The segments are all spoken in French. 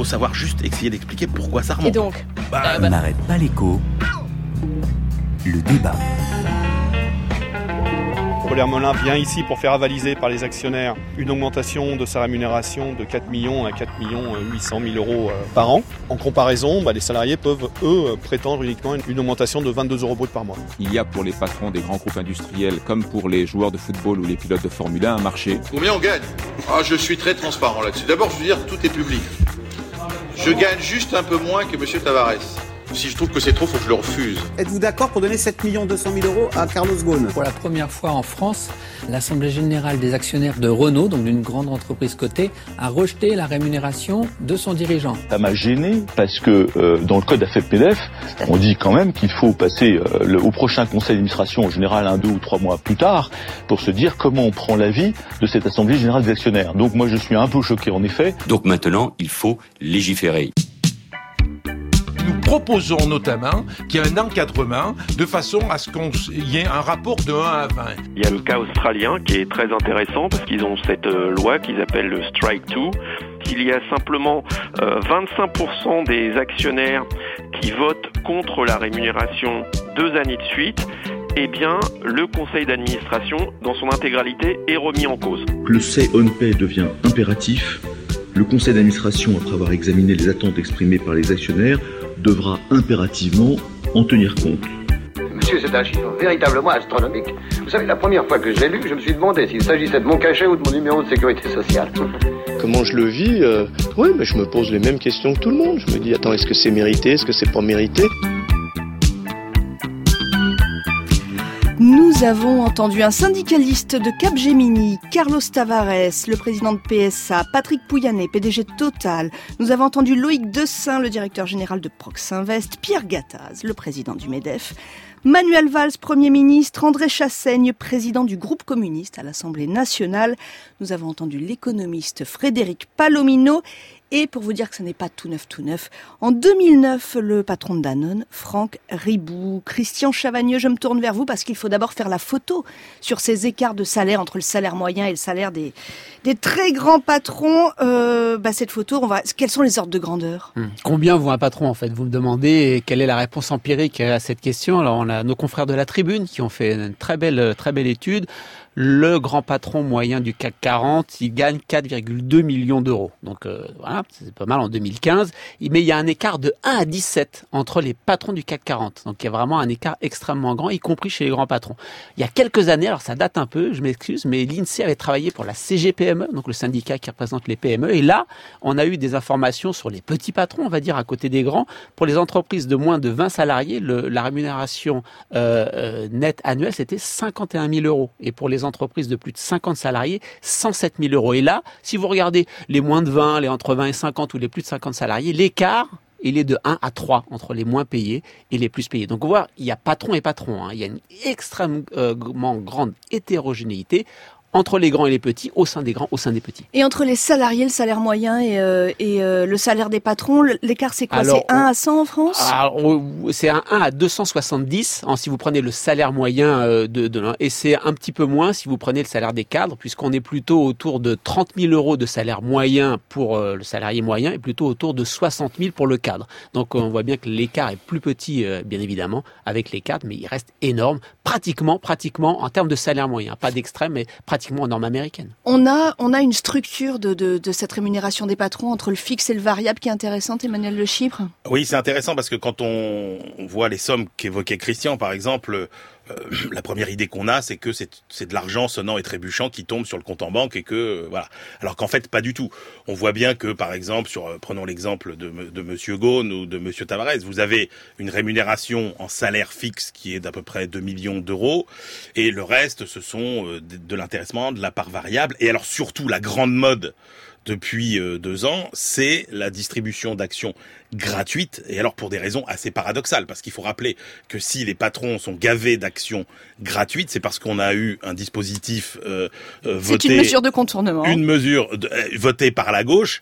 faut savoir juste essayer d'expliquer pourquoi ça remonte. Et donc bah, On n'arrête pas l'écho. Le débat. Robert Molin vient ici pour faire avaliser par les actionnaires une augmentation de sa rémunération de 4 millions à 4 millions 800 000 euros euh, par an. En comparaison, bah, les salariés peuvent, eux, prétendre uniquement une augmentation de 22 euros brut par mois. Il y a pour les patrons des grands groupes industriels, comme pour les joueurs de football ou les pilotes de Formule 1, un marché. Combien on gagne? Ah, Je suis très transparent là-dessus. D'abord, je veux dire, tout est public. Je gagne juste un peu moins que M. Tavares. Si je trouve que c'est trop, faut que je le refuse. Êtes-vous d'accord pour donner 7 200 000 euros à Carlos Ghosn? Pour la première fois en France, l'Assemblée générale des actionnaires de Renault, donc d'une grande entreprise cotée, a rejeté la rémunération de son dirigeant. Ça m'a gêné parce que euh, dans le code AFEP-MEDEF, on dit quand même qu'il faut passer euh, le, au prochain conseil d'administration, en général un, deux ou trois mois plus tard, pour se dire comment on prend l'avis de cette Assemblée générale des actionnaires. Donc moi je suis un peu choqué en effet. Donc maintenant, il faut légiférer proposons notamment qu'il y ait un encadrement de façon à ce qu'il y ait un rapport de 1 à 20. Il y a le cas australien qui est très intéressant parce qu'ils ont cette euh, loi qu'ils appellent le Strike 2 qu'il y a simplement 25% euh, des actionnaires qui votent contre la rémunération deux années de suite, eh bien, le conseil d'administration, dans son intégralité, est remis en cause. Le say on pay devient impératif. Le conseil d'administration, après avoir examiné les attentes exprimées par les actionnaires, devra impérativement en tenir compte. Monsieur, c'est un chiffre véritablement astronomique. Vous savez, la première fois que je l'ai lu, je me suis demandé s'il s'agissait de mon cachet ou de mon numéro de sécurité sociale. Comment je le vis euh, Oui, mais je me pose les mêmes questions que tout le monde. Je me dis, attends, est-ce que c'est mérité Est-ce que c'est pas mérité? Nous avons entendu un syndicaliste de Capgemini, Carlos Tavares, le président de PSA, Patrick Pouyanné, PDG Total. Nous avons entendu Loïc Dessin, le directeur général de Proxinvest, Pierre Gattaz, le président du MEDEF, Manuel Valls, Premier ministre, André Chassaigne, président du groupe communiste à l'Assemblée nationale. Nous avons entendu l'économiste Frédéric Palomino et pour vous dire que ce n'est pas tout neuf, tout neuf, en 2009, le patron de Danone, Franck Ribou, Christian Chavagneux, je me tourne vers vous parce qu'il faut d'abord faire la photo sur ces écarts de salaire entre le salaire moyen et le salaire des, des très grands patrons. Euh, bah cette photo, on va, quels sont les ordres de grandeur? Hmm. Combien vaut un patron en fait? Vous me demandez quelle est la réponse empirique à cette question. Alors on a nos confrères de la Tribune qui ont fait une très belle, très belle étude le grand patron moyen du CAC 40, il gagne 4,2 millions d'euros. Donc euh, voilà, c'est pas mal en 2015. Mais il y a un écart de 1 à 17 entre les patrons du CAC 40. Donc il y a vraiment un écart extrêmement grand, y compris chez les grands patrons. Il y a quelques années, alors ça date un peu, je m'excuse, mais l'INSEE avait travaillé pour la CGPME, donc le syndicat qui représente les PME. Et là, on a eu des informations sur les petits patrons, on va dire, à côté des grands. Pour les entreprises de moins de 20 salariés, la rémunération euh, euh, nette annuelle, c'était 51 000 euros. Et pour les entreprises de plus de 50 salariés, 107 000 euros. Et là, si vous regardez les moins de 20, les entre 20 et 50 ou les plus de 50 salariés, l'écart, il est de 1 à 3 entre les moins payés et les plus payés. Donc, on voit, il y a patron et patron. Hein. Il y a une extrêmement grande hétérogénéité entre les grands et les petits, au sein des grands, au sein des petits. Et entre les salariés, le salaire moyen et, euh, et euh, le salaire des patrons, l'écart c'est quoi? C'est 1 à 100 en France? C'est un 1 à 270 hein, si vous prenez le salaire moyen euh, de, de et c'est un petit peu moins si vous prenez le salaire des cadres, puisqu'on est plutôt autour de 30 000 euros de salaire moyen pour le salarié moyen et plutôt autour de 60 000 pour le cadre. Donc on voit bien que l'écart est plus petit, bien évidemment, avec les cadres, mais il reste énorme, pratiquement, pratiquement en termes de salaire moyen, pas d'extrême, mais pratiquement pratiquement norme américaine. On a, on a une structure de, de, cette rémunération des patrons entre le fixe et le variable qui est intéressante, Emmanuel Le Chypre? Oui, c'est intéressant parce que quand on, on voit les sommes qu'évoquait Christian, par exemple, euh, la première idée qu'on a, c'est que c'est de l'argent sonnant et trébuchant qui tombe sur le compte en banque et que euh, voilà. Alors qu'en fait, pas du tout. On voit bien que, par exemple, sur euh, prenons l'exemple de, de Monsieur Ghosn ou de Monsieur Tavares, vous avez une rémunération en salaire fixe qui est d'à peu près 2 millions d'euros et le reste, ce sont de l'intéressement, de la part variable et alors surtout la grande mode depuis euh, deux ans, c'est la distribution d'actions gratuites, et alors pour des raisons assez paradoxales, parce qu'il faut rappeler que si les patrons sont gavés d'actions gratuites, c'est parce qu'on a eu un dispositif euh, euh voté... C'est une mesure de contournement. Une mesure de, euh, votée par la gauche,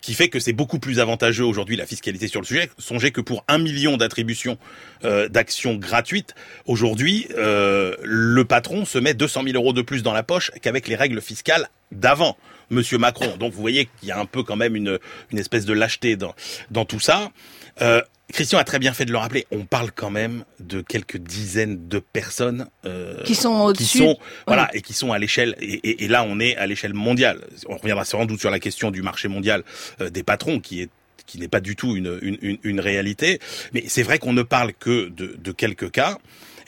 qui fait que c'est beaucoup plus avantageux aujourd'hui la fiscalité sur le sujet. Songez que pour un million d'attributions d'actions gratuites, aujourd'hui, le patron se met 200 000 euros de plus dans la poche qu'avec les règles fiscales d'avant. Monsieur Macron. Donc vous voyez qu'il y a un peu quand même une, une espèce de lâcheté dans, dans tout ça. Euh, Christian a très bien fait de le rappeler. On parle quand même de quelques dizaines de personnes euh, qui sont au-dessus, voilà, et qui sont à l'échelle. Et, et, là, on est à l'échelle mondiale. On reviendra sans doute sur la question du marché mondial euh, des patrons, qui est qui n'est pas du tout une, une, une réalité. Mais c'est vrai qu'on ne parle que de, de quelques cas.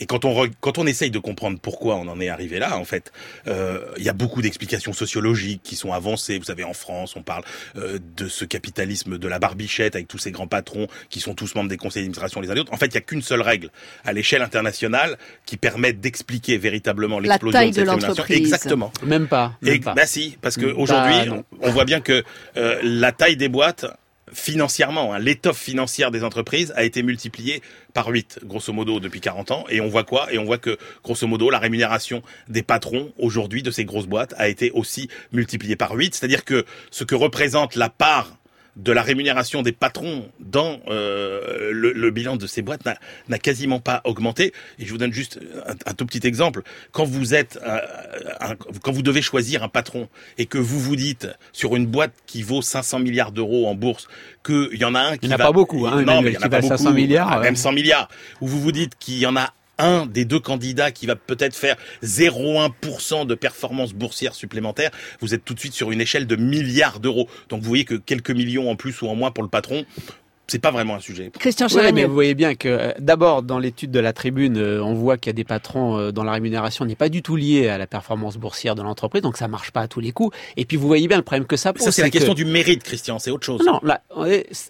Et quand on quand on essaye de comprendre pourquoi on en est arrivé là, en fait, euh, il y a beaucoup d'explications sociologiques qui sont avancées. Vous savez, en France, on parle euh, de ce capitalisme de la barbichette avec tous ces grands patrons qui sont tous membres des conseils d'administration les uns les autres. En fait, il y a qu'une seule règle à l'échelle internationale qui permet d'expliquer véritablement l'explosion de cette l'entreprise. Exactement. Même pas. Même Et, pas. Bah si, parce que aujourd'hui, on, on voit bien que euh, la taille des boîtes financièrement, hein, l'étoffe financière des entreprises a été multipliée par 8, grosso modo, depuis 40 ans. Et on voit quoi? Et on voit que, grosso modo, la rémunération des patrons, aujourd'hui, de ces grosses boîtes, a été aussi multipliée par 8. C'est-à-dire que ce que représente la part de la rémunération des patrons dans euh, le, le, bilan de ces boîtes n'a quasiment pas augmenté. Et je vous donne juste un, un tout petit exemple. Quand vous êtes, euh, un, quand vous devez choisir un patron et que vous vous dites sur une boîte qui vaut 500 milliards d'euros en bourse qu'il y en a un qui Il n'y en a va- pas beaucoup, hein, non, mais il y en a pas valent beaucoup, 500 milliards, même 100 milliards, où vous vous dites qu'il y en a un des deux candidats qui va peut-être faire 0,1% de performance boursière supplémentaire, vous êtes tout de suite sur une échelle de milliards d'euros. Donc vous voyez que quelques millions en plus ou en moins pour le patron, c'est pas vraiment un sujet. Christian Ouais, Chavagneux. mais vous voyez bien que euh, d'abord dans l'étude de la tribune, euh, on voit qu'il y a des patrons euh, dont la rémunération n'est pas du tout liée à la performance boursière de l'entreprise, donc ça marche pas à tous les coups. Et puis vous voyez bien le problème que ça pose. Ça c'est la que- question du mérite, Christian, c'est autre chose. Non, la,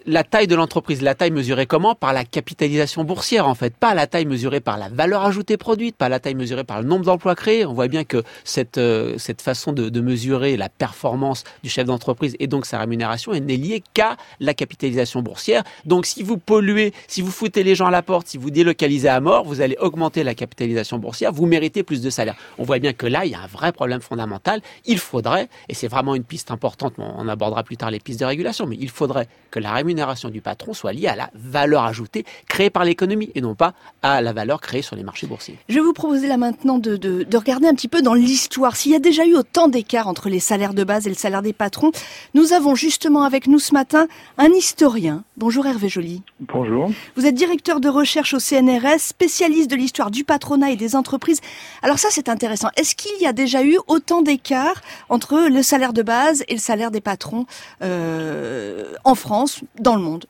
la taille de l'entreprise, la taille mesurée comment? Par la capitalisation boursière en fait, pas la taille mesurée par la valeur ajoutée produite, pas la taille mesurée par le nombre d'emplois créés. On voit bien que cette cette façon de, de mesurer la performance du chef d'entreprise et donc sa rémunération elle n'est liée qu'à la capitalisation boursière. Donc si vous polluez, si vous foutez les gens à la porte, si vous délocalisez à mort, vous allez augmenter la capitalisation boursière, vous méritez plus de salaire. On voit bien que là, il y a un vrai problème fondamental. Il faudrait, et c'est vraiment une piste importante, on abordera plus tard les pistes de régulation, mais il faudrait que la rémunération du patron soit liée à la valeur ajoutée créée par l'économie et non pas à la valeur créée sur les marchés boursiers. Je vais vous proposer là maintenant de, de, de regarder un petit peu dans l'histoire. S'il y a déjà eu autant d'écart entre les salaires de base et le salaire des patrons, nous avons justement avec nous ce matin un historien. Bonjour Hervé Joly. Bonjour. Vous êtes directeur de recherche au CNRS, spécialiste de l'histoire du patronat et des entreprises. Alors ça, c'est intéressant. Est-ce qu'il y a déjà eu autant d'écart entre le salaire de base et le salaire des patrons euh, en France, dans le monde?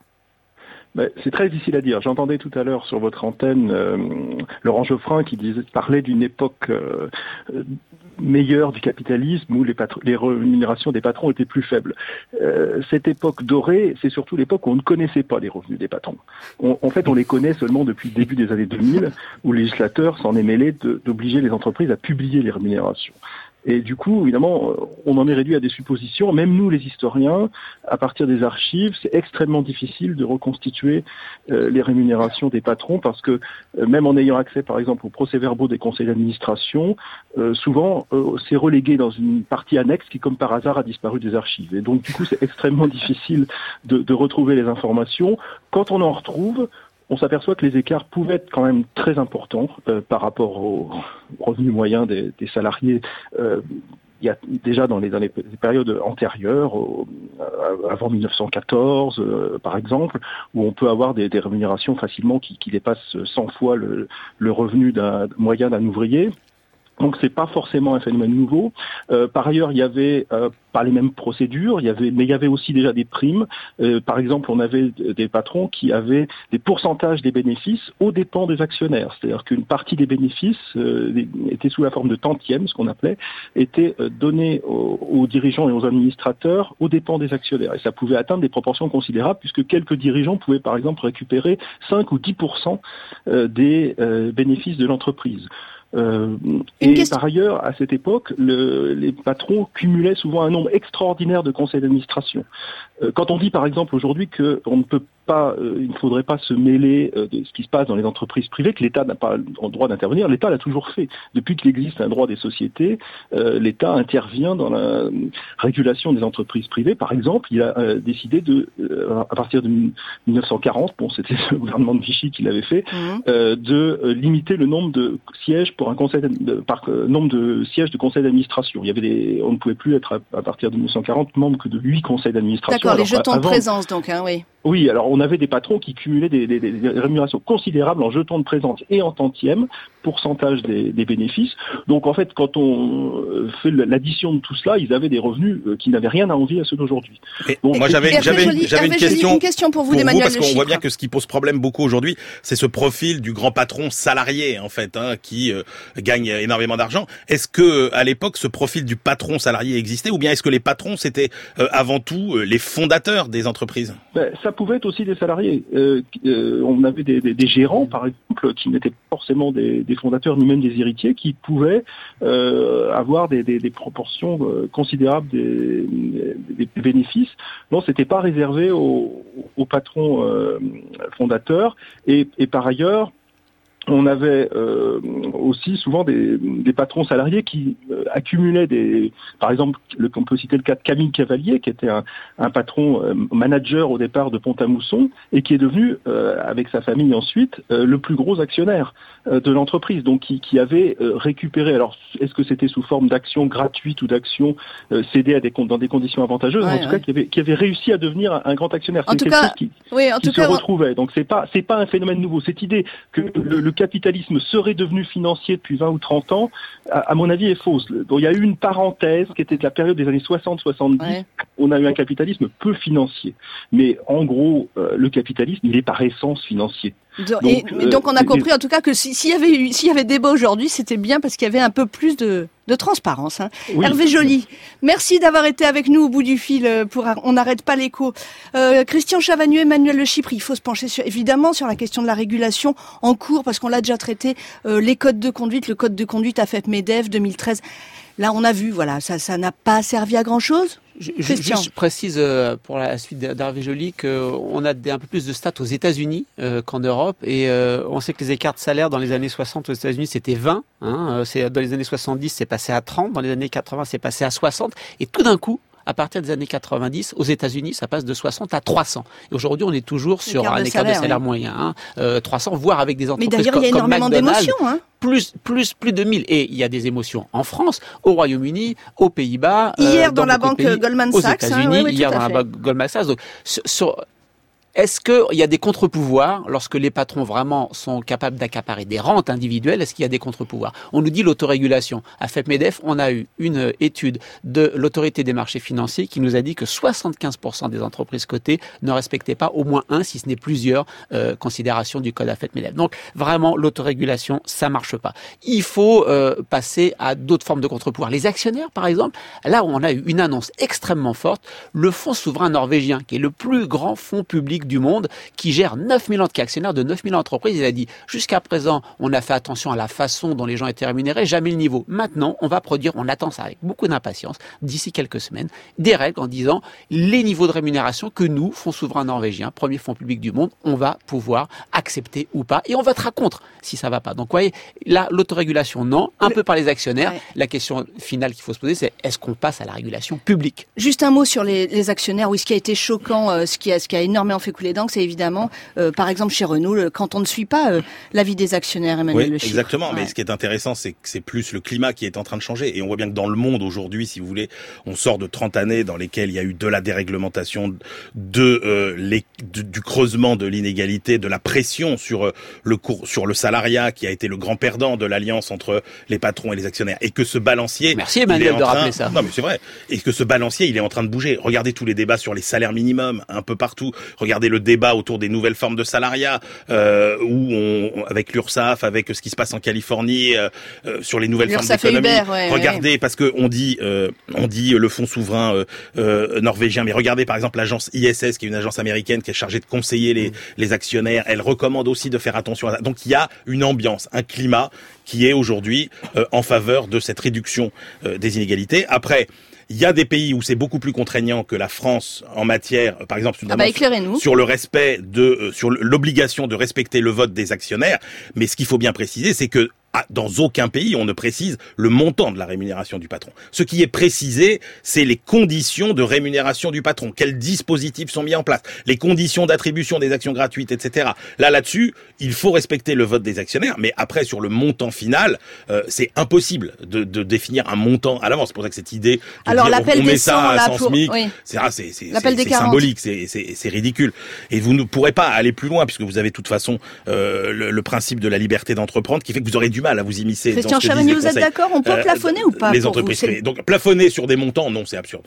Ben, c'est très difficile à dire. J'entendais tout à l'heure sur votre antenne euh, Laurent Geoffrin qui disait, parlait d'une époque euh, euh, meilleure du capitalisme où les, rémunérations des patrons étaient plus faibles. Euh, cette époque dorée, c'est surtout l'époque où on ne connaissait pas les revenus des patrons. On- en fait, on les connaît seulement depuis le début des années 2000, où les législateurs s'en est mêlé d'obliger les entreprises à publier les rémunérations. Et du coup, évidemment, on en est réduit à des suppositions. Même nous, les historiens, à partir des archives, c'est extrêmement difficile de reconstituer euh, les rémunérations des patrons parce que euh, même en ayant accès, par exemple, aux procès-verbaux des conseils d'administration, euh, souvent, euh, c'est relégué dans une partie annexe qui, comme par hasard, a disparu des archives. Et donc, du coup, c'est extrêmement difficile de retrouver les informations. Quand on en retrouve, on s'aperçoit que les écarts pouvaient être quand même très importants euh, par rapport aux revenus moyens des, salariés. Euh, il y a déjà dans les, périodes antérieures, euh, avant 1914 euh, par exemple, où on peut avoir des, rémunérations facilement qui, dépassent 100 fois le, revenu moyen d'un ouvrier. Donc c'est pas forcément un phénomène nouveau. Euh, par ailleurs, il y avait euh, les mêmes procédures, il y avait, mais il y avait aussi déjà des primes. Euh, par exemple, on avait des patrons qui avaient des pourcentages des bénéfices aux dépens des actionnaires. C'est-à-dire qu'une partie des bénéfices euh, était sous la forme de tantièmes, ce qu'on appelait, était euh, donnée aux, dirigeants et aux administrateurs aux dépens des actionnaires. Et ça pouvait atteindre des proportions considérables puisque quelques dirigeants pouvaient par exemple récupérer 5 ou 10% euh, des bénéfices de l'entreprise. Euh, et par ailleurs, à cette époque, le- les patrons cumulaient souvent un nombre extraordinaire de conseils d'administration. Euh, quand on dit par exemple aujourd'hui qu'on ne peut pas, euh, il ne faudrait pas se mêler euh, de ce qui se passe dans les entreprises privées, que l'État n'a pas le droit d'intervenir. L'État l'a toujours fait. Depuis qu'il existe un droit des sociétés, euh, l'État intervient dans la régulation des entreprises privées. Par exemple, il a décidé de, à partir de 1940, bon, c'était le gouvernement de Vichy qui l'avait fait, mmh. de limiter le nombre de sièges pour un conseil, de, par nombre de sièges de conseil d'administration. Il y avait des, on ne pouvait plus être à, partir de 1940 membre que de huit conseils d'administration. D'accord, les jetons de présence donc, hein, oui. Oui, alors on avait des patrons qui cumulaient des, rémunérations considérables en jetons de présence et en tantième, pourcentage des, bénéfices. Donc en fait, quand on euh, fait l'addition de tout cela, ils avaient des revenus euh, qui n'avaient rien à envier à ceux d'aujourd'hui. Bon, moi j'avais j'avais une question, une question pour vous, pour parce qu'on voit bien que ce qui pose problème beaucoup aujourd'hui, c'est ce profil du grand patron salarié en fait, hein, qui euh, gagne énormément d'argent. Est-ce que à l'époque ce profil du patron salarié existait, ou bien est-ce que les patrons c'était avant tout les fondateurs des entreprises? Ben, Ça pouvait être aussi des salariés. on avait des, gérants, par exemple, qui n'étaient pas forcément des fondateurs ni même des héritiers qui pouvaient euh, avoir des, proportions euh, considérables des, bénéfices. Non, c'était pas réservé aux, patrons euh, fondateurs. et, par ailleurs, on avait euh, aussi souvent des, patrons salariés qui euh, accumulaient des, par exemple, le, on peut citer le cas de Camille Cavalier, qui était un, patron euh, manager au départ de Pont-à-Mousson et qui est devenu, avec sa famille ensuite, le plus gros actionnaire de l'entreprise, donc qui, avait récupéré. Alors, est-ce que c'était sous forme d'actions gratuites ou d'actions cédées à des, dans des conditions avantageuses? En tout cas, qui avait, qui avait, réussi à devenir un, grand actionnaire. En tout cas, qui, oui, en tout se retrouvait. Donc, c'est pas, c'est pas un phénomène nouveau. Cette idée que le, le capitalisme serait devenu financier depuis 20 ou 30 ans, à, mon avis, est fausse. Donc, il y a eu une parenthèse qui était de la période des années 60-70. On a eu un capitalisme peu financier. Mais en gros, euh, le capitalisme, il est par essence financier. Donc, et, donc on a euh, compris en tout cas que s'il y avait s'il y avait débat aujourd'hui, c'était bien parce qu'il y avait un peu plus de, de transparence. Hein. Hervé Joly, merci d'avoir été avec nous au bout du fil euh, pour On n'arrête pas l'écho. Euh, Christian Chavagneux, Emmanuel Le Chypre, il faut se pencher sur, évidemment sur la question de la régulation en cours parce qu'on l'a déjà traité, les codes de conduite, le code de conduite AFEP-MEDEF 2013. Là, on a vu, voilà, ça n'a pas servi à grand-chose je, juste précise euh, pour la suite d'Hervé Joly qu'on a un peu plus de stats aux États-Unis euh, qu'en Europe et euh, on sait que les écarts de salaire dans les années 60 aux États-Unis c'était 20, hein, c'est dans les années 70 c'est passé à 30, dans les années 80 c'est passé à 60 et tout d'un coup à partir des années 90, aux États-Unis, ça passe de 60 à 300. Et aujourd'hui, on est toujours sur un écart de salaire, moyen, hein, 300, voire avec des entreprises Mais d'ailleurs, il y a énormément d'émotions. Hein plus, plus, plus de 1000. Et il y a des émotions en France, au Royaume-Uni, aux Pays-Bas. Hier dans, la banque Goldman Sachs. Aux États-Unis, hier dans la banque Goldman Sachs. Donc, sur, est-ce qu'il y a des contre-pouvoirs lorsque les patrons vraiment sont capables d'accaparer des rentes individuelles? Est-ce qu'il y a des contre-pouvoirs? On nous dit l'autorégulation. À FEP-MEDEF, on a eu une étude de l'autorité des marchés financiers qui nous a dit que 75% des entreprises cotées ne respectaient pas au moins un, si ce n'est plusieurs, euh, considérations du code AFEP-MEDEF. Donc vraiment, l'autorégulation, ça marche pas. Il faut euh, passer à d'autres formes de contre-pouvoirs. Les actionnaires, par exemple, là où on a eu une annonce extrêmement forte, le fonds souverain norvégien, qui est le plus grand fonds public du monde qui gère 9000 ans, qui est actionnaire de 9000 entreprises. Il a dit, jusqu'à présent, on a fait attention à la façon dont les gens étaient rémunérés, jamais le niveau. Maintenant, on va produire, on attend ça avec beaucoup d'impatience, d'ici quelques semaines, des règles en disant les niveaux de rémunération que nous, Fonds souverain norvégien, premier fonds public du monde, on va pouvoir accepter ou pas. Et on votera contre si ça va pas. Donc, vous voyez, là, l'autorégulation, non, un peu par les actionnaires. La question finale qu'il faut se poser, c'est est-ce qu'on passe à la régulation publique? Juste un mot sur les, actionnaires. Oui, ce qui a été choquant, euh, ce, qui a, ce qui a énormément fait couler d'encre, c'est évidemment, euh, par exemple chez Renault, quand on ne suit pas euh, l'avis des actionnaires, Emmanuel oui, Exactement, mais ce qui est intéressant, c'est que c'est plus le climat qui est en train de changer. Et on voit bien que dans le monde aujourd'hui, si vous voulez, on sort de 30 années dans lesquelles il y a eu de la déréglementation, de euh, les, du creusement de l'inégalité, de la pression sur le cours, sur le salariat qui a été le grand perdant de l'alliance entre les patrons et les actionnaires. Et que ce balancier, merci Emmanuel de rappeler ça. Non mais c'est vrai. Et que ce balancier, il est en train de bouger. Regardez tous les débats sur les salaires minimums un peu partout. Regardez le débat autour des nouvelles formes de salariat, euh, où on, avec l'URSSAF, avec ce qui se passe en Californie, euh, euh, sur les nouvelles formes d'économie. regardez, parce que on dit, euh, on dit le fonds souverain norvégien, mais regardez par exemple l'agence ISS, qui est une agence américaine qui est chargée de conseiller les, les actionnaires. Elle recommande aussi de faire attention à ça. Donc il y a une ambiance, un climat qui est aujourd'hui en faveur de cette réduction des inégalités. Après, Il y a des pays où c'est beaucoup plus contraignant que la France en matière, par exemple, ah bah, sur le respect de, euh, sur l'obligation de respecter le vote des actionnaires. Mais ce qu'il faut bien préciser, c'est que dans aucun pays, on ne précise le montant de la rémunération du patron. Ce qui est précisé, c'est les conditions de rémunération du patron. Quels dispositifs sont mis en place Les conditions d'attribution des actions gratuites, etc. Là, là-dessus, il faut respecter le vote des actionnaires. Mais après, sur le montant final, euh, c'est impossible de, de, définir un montant à l'avance. C'est pour ça que cette idée, de Alors l'appel des ça à 100 SMIC, oui. c'est symbolique, c'est ridicule. Et vous ne pourrez pas aller plus loin puisque vous avez de toute façon euh, le, le, principe de la liberté d'entreprendre qui fait que vous aurez du mal à vous immiscer. Christian Chavagneux, vous êtes d'accord? On peut euh, plafonner ou pas Les entreprises privées. Donc plafonner sur des montants, non, c'est absurde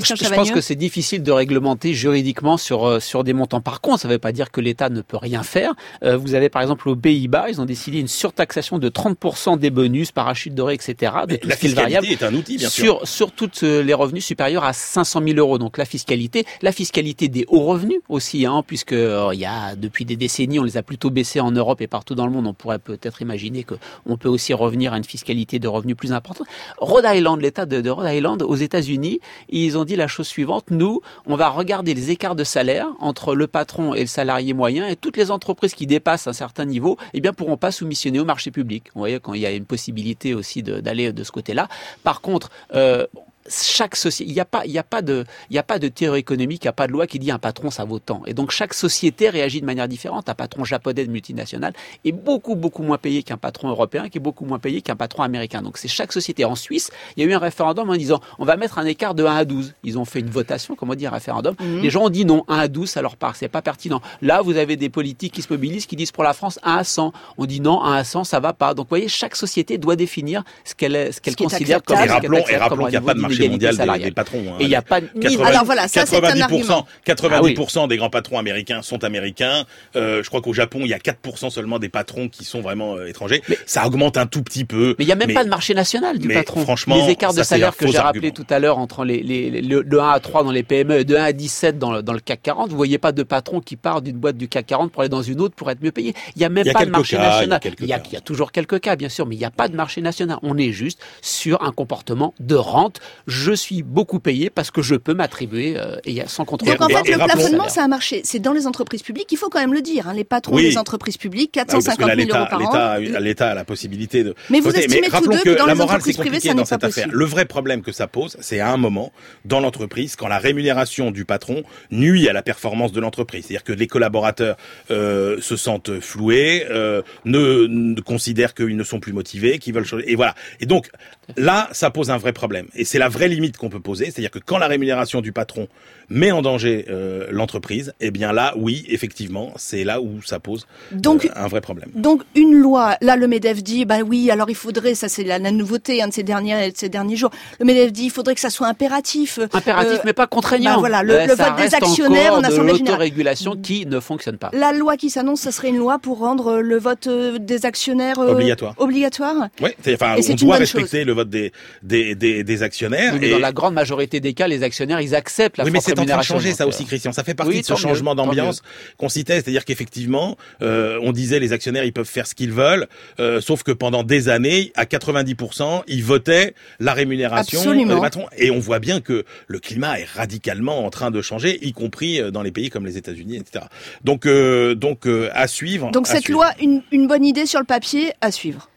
je, pense que c'est difficile de réglementer juridiquement sur euh, sur des montants. Par contre, ça ne veut pas dire que l'État ne peut rien faire. Euh, vous avez par exemple aux Pays-Bas, ils ont décidé une surtaxation de 30% des bonus, parachutes dorés, etc. De tout la fiscalité est un outil, bien sûr. Sur, sur tous euh, les revenus supérieurs à 500 000 euros. Donc la fiscalité, la fiscalité des hauts revenus aussi, hein, puisque il y a depuis des décennies, on les a plutôt baissés en Europe et partout dans le monde. On pourrait peut-être imaginer que on peut aussi revenir à une fiscalité de revenus plus importante. Rhode Island, l'État de, de Rhode Island, aux États-Unis, ils ont dit la chose suivante. Nous, on va regarder les écarts de salaire entre le patron et le salarié moyen et toutes les entreprises qui dépassent un certain niveau, eh bien, pourront pas soumissionner au marché public. Vous voyez, quand il y a une possibilité aussi d'aller de, ce côté-là. Par contre, euh, chaque société, il n'y a pas, il y a pas de, il y a pas de théorie économique, il n'y a pas de loi qui dit un patron ça vaut tant. Et donc chaque société réagit de manière différente. Un patron japonais de multinationale est beaucoup beaucoup moins payé qu'un patron européen, qui est beaucoup moins payé qu'un patron américain. Donc c'est chaque société. En Suisse, il y a eu un référendum en disant on va mettre un écart de 1 à 12. Ils ont fait une votation, comment dire, un référendum. Mhm. Les gens ont dit non, 1 à 12, ça leur part, c'est pas pertinent. Là, vous avez des politiques qui se mobilisent, qui disent pour la France 1 à 100. On dit non, 1 à 100, ça va pas. Donc vous voyez, chaque société doit définir ce qu'elle ce qu'elle considère comme. Et rappelons, et rappelons qu'il n'y a pas de marché mondial des, patrons. Hein. Et il n'y a pas Alors voilà, ça 90%, 90% ah des grands patrons américains sont américains. Euh, je crois qu'au Japon, il y a 4% seulement des patrons qui sont vraiment euh, étrangers. Mais, ça augmente un tout petit peu. Mais il n'y a même pas de marché national du patron. Franchement, les écarts de salaire que j'ai rappelé tout à l'heure entre les, les, le, 1 à 3 dans les PME et de 1 à 17 dans le, dans le CAC 40, vous voyez pas de patron qui part d'une boîte du CAC 40 pour aller dans une autre pour être mieux payé. Il n'y a même pas de marché national. Il y, a, il y a toujours quelques cas, bien sûr, mais il n'y a pas de marché national. On est juste sur un comportement de rente. Je suis beaucoup payé parce que je peux m'attribuer euh, et sans contrôle. Donc en fait, le plafonnement, ça a marché. C'est dans les entreprises publiques, il faut quand même le dire. Hein, les patrons des entreprises publiques, 450 000 euros par an. L'État a la possibilité de. Mais vous estimez tous deux que dans les entreprises privées, ça n'est pas possible. Le vrai problème que ça pose, c'est à un moment dans l'entreprise quand la rémunération du patron nuit à la performance de l'entreprise. C'est-à-dire que les collaborateurs euh, se sentent floués, euh, ne, ne considèrent qu'ils ne sont plus motivés, qu'ils veulent changer. Et voilà. Et donc là, ça pose un vrai problème. Et c'est la vraie limite qu'on peut poser, c'est-à-dire que quand la rémunération du patron met en danger euh, l'entreprise, eh bien là, oui, effectivement, c'est là où ça pose donc, euh, un vrai problème. Donc une loi, là le Medef dit, bah oui, alors il faudrait, ça c'est la, nouveauté hein, de ces derniers, de ces derniers jours, le Medef dit, il faudrait que ça soit impératif. Impératif, euh, mais pas contraignant. Bah voilà, le, vote des actionnaires en assemblée générale. régulation qui ne fonctionne pas. La loi qui s'annonce, ça serait une loi pour rendre le vote des actionnaires obligatoire. Obligatoire. Oui, enfin, on doit respecter le vote des des, des, des actionnaires. mais dans la grande majorité des cas, les actionnaires, ils acceptent la oui, mais c'est en train de changer ça aussi, Christian. Ça fait partie de ce changement d'ambiance qu'on citait, c'est-à-dire qu'effectivement, euh, on disait les actionnaires, ils peuvent faire ce qu'ils veulent, euh, sauf que pendant des années, à 90%, ils votaient la rémunération des patrons. Et on voit bien que le climat est radicalement en train de changer, y compris euh, dans les pays comme les États-Unis, etc. Donc, euh, donc euh, à suivre. Donc cette loi, une, une bonne idée sur le papier, à suivre.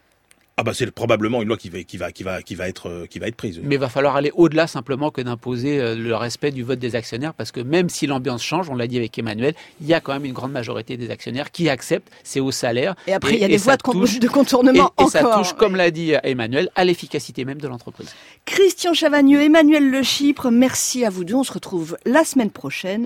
Ah bah c'est probablement une loi qui va qui va qui va qui va être qui va être prise. Mais il va falloir aller au-delà simplement que d'imposer euh, le respect du vote des actionnaires parce que même si l'ambiance change, on l'a dit avec Emmanuel, il y a quand même une grande majorité des actionnaires qui acceptent ces hauts salaires. Et après il y a des voies de, de, contournement et, encore. Et ça touche, comme l'a dit Emmanuel, à l'efficacité même de l'entreprise. Christian Chavagneux, Emmanuel Le Chypre, merci à vous deux. On se retrouve la semaine prochaine.